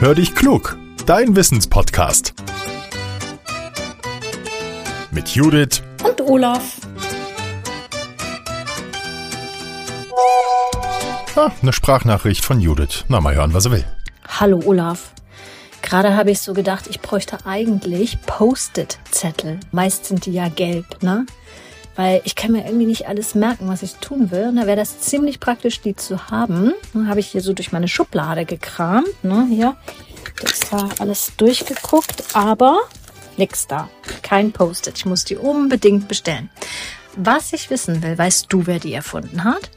Hör dich klug, dein Wissenspodcast. Mit Judith und Olaf. Ah, eine Sprachnachricht von Judith. Na, mal hören, was er will. Hallo Olaf. Gerade habe ich so gedacht, ich bräuchte eigentlich Post-it-Zettel. Meist sind die ja gelb, ne? Weil ich kann mir irgendwie nicht alles merken, was ich tun will. Und da wäre das ziemlich praktisch, die zu haben. Dann habe ich hier so durch meine Schublade gekramt, ne? Hier. Ist da alles durchgeguckt, aber nix da. Kein Post-it. Ich muss die unbedingt bestellen. Was ich wissen will, weißt du, wer die erfunden hat?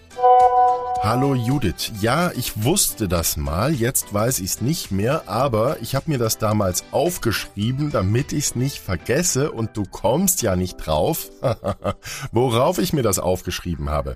Hallo Judith. Ja, ich wusste das mal, jetzt weiß ich es nicht mehr, aber ich habe mir das damals aufgeschrieben, damit ich es nicht vergesse und du kommst ja nicht drauf, worauf ich mir das aufgeschrieben habe.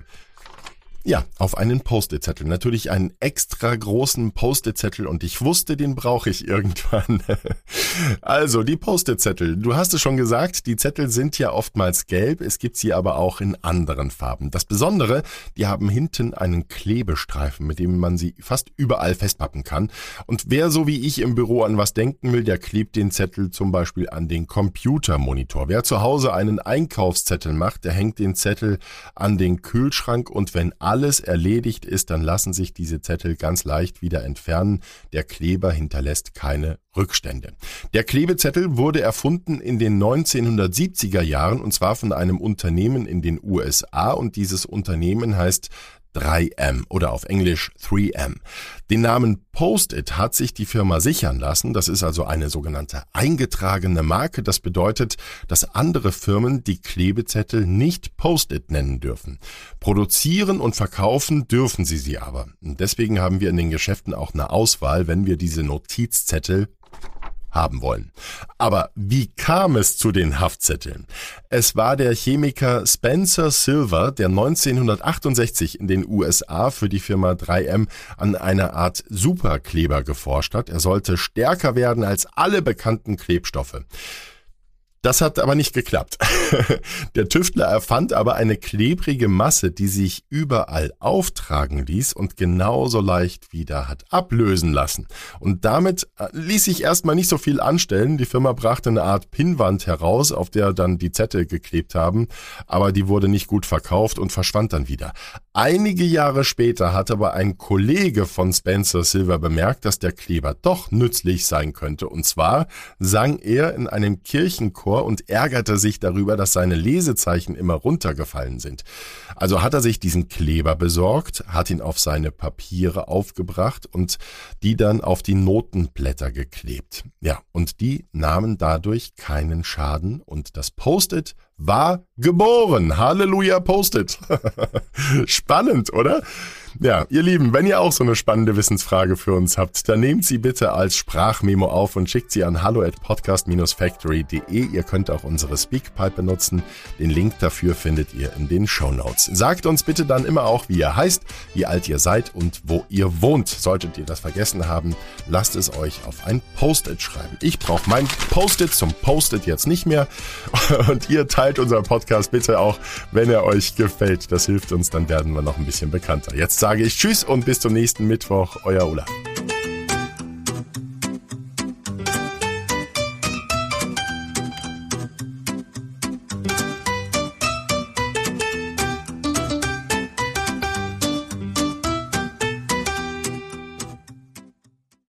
Ja, auf einen Post-it-Zettel. Natürlich einen extra großen Post-it-Zettel und ich wusste, den brauche ich irgendwann. also, die Post-it-Zettel. Du hast es schon gesagt, die Zettel sind ja oftmals gelb, es gibt sie aber auch in anderen Farben. Das Besondere, die haben hinten einen Klebestreifen, mit dem man sie fast überall festpappen kann. Und wer so wie ich im Büro an was denken will, der klebt den Zettel zum Beispiel an den Computermonitor. Wer zu Hause einen Einkaufszettel macht, der hängt den Zettel an den Kühlschrank und wenn alle alles erledigt ist, dann lassen sich diese Zettel ganz leicht wieder entfernen. Der Kleber hinterlässt keine Rückstände. Der Klebezettel wurde erfunden in den 1970er Jahren und zwar von einem Unternehmen in den USA und dieses Unternehmen heißt 3M oder auf Englisch 3M. Den Namen Post-it hat sich die Firma sichern lassen. Das ist also eine sogenannte eingetragene Marke. Das bedeutet, dass andere Firmen die Klebezettel nicht Post-it nennen dürfen. Produzieren und verkaufen dürfen sie sie aber. Deswegen haben wir in den Geschäften auch eine Auswahl, wenn wir diese Notizzettel haben wollen. Aber wie kam es zu den Haftzetteln? Es war der Chemiker Spencer Silver, der 1968 in den USA für die Firma 3M an einer Art Superkleber geforscht hat. Er sollte stärker werden als alle bekannten Klebstoffe. Das hat aber nicht geklappt. Der Tüftler erfand aber eine klebrige Masse, die sich überall auftragen ließ und genauso leicht wieder hat ablösen lassen. Und damit äh, ließ sich erstmal nicht so viel anstellen. Die Firma brachte eine Art Pinnwand heraus, auf der dann die Zettel geklebt haben, aber die wurde nicht gut verkauft und verschwand dann wieder. Einige Jahre später hat aber ein Kollege von Spencer Silver bemerkt, dass der Kleber doch nützlich sein könnte. Und zwar sang er in einem Kirchenchor Chor und ärgerte sich darüber, dass seine Lesezeichen immer runtergefallen sind. Also hat er sich diesen Kleber besorgt, hat ihn auf seine Papiere aufgebracht und die dann auf die Notenblätter geklebt. Ja, und die nahmen dadurch keinen Schaden und das Post-it war geboren. Halleluja, Post-it. Spannend, oder? Ja, ihr Lieben, wenn ihr auch so eine spannende Wissensfrage für uns habt, dann nehmt sie bitte als Sprachmemo auf und schickt sie an hallo at podcast-factory.de. Ihr könnt auch unsere Speakpipe benutzen. Den Link dafür findet ihr in den Show Notes. Sagt uns bitte dann immer auch, wie ihr heißt, wie alt ihr seid und wo ihr wohnt. Solltet ihr das vergessen haben, lasst es euch auf ein Post-it schreiben. Ich brauche mein Post-it zum Post-it jetzt nicht mehr. Und ihr teilt unseren Podcast bitte auch, wenn er euch gefällt. Das hilft uns, dann werden wir noch ein bisschen bekannter. Jetzt sage ich Tschüss und bis zum nächsten Mittwoch. Euer Ola.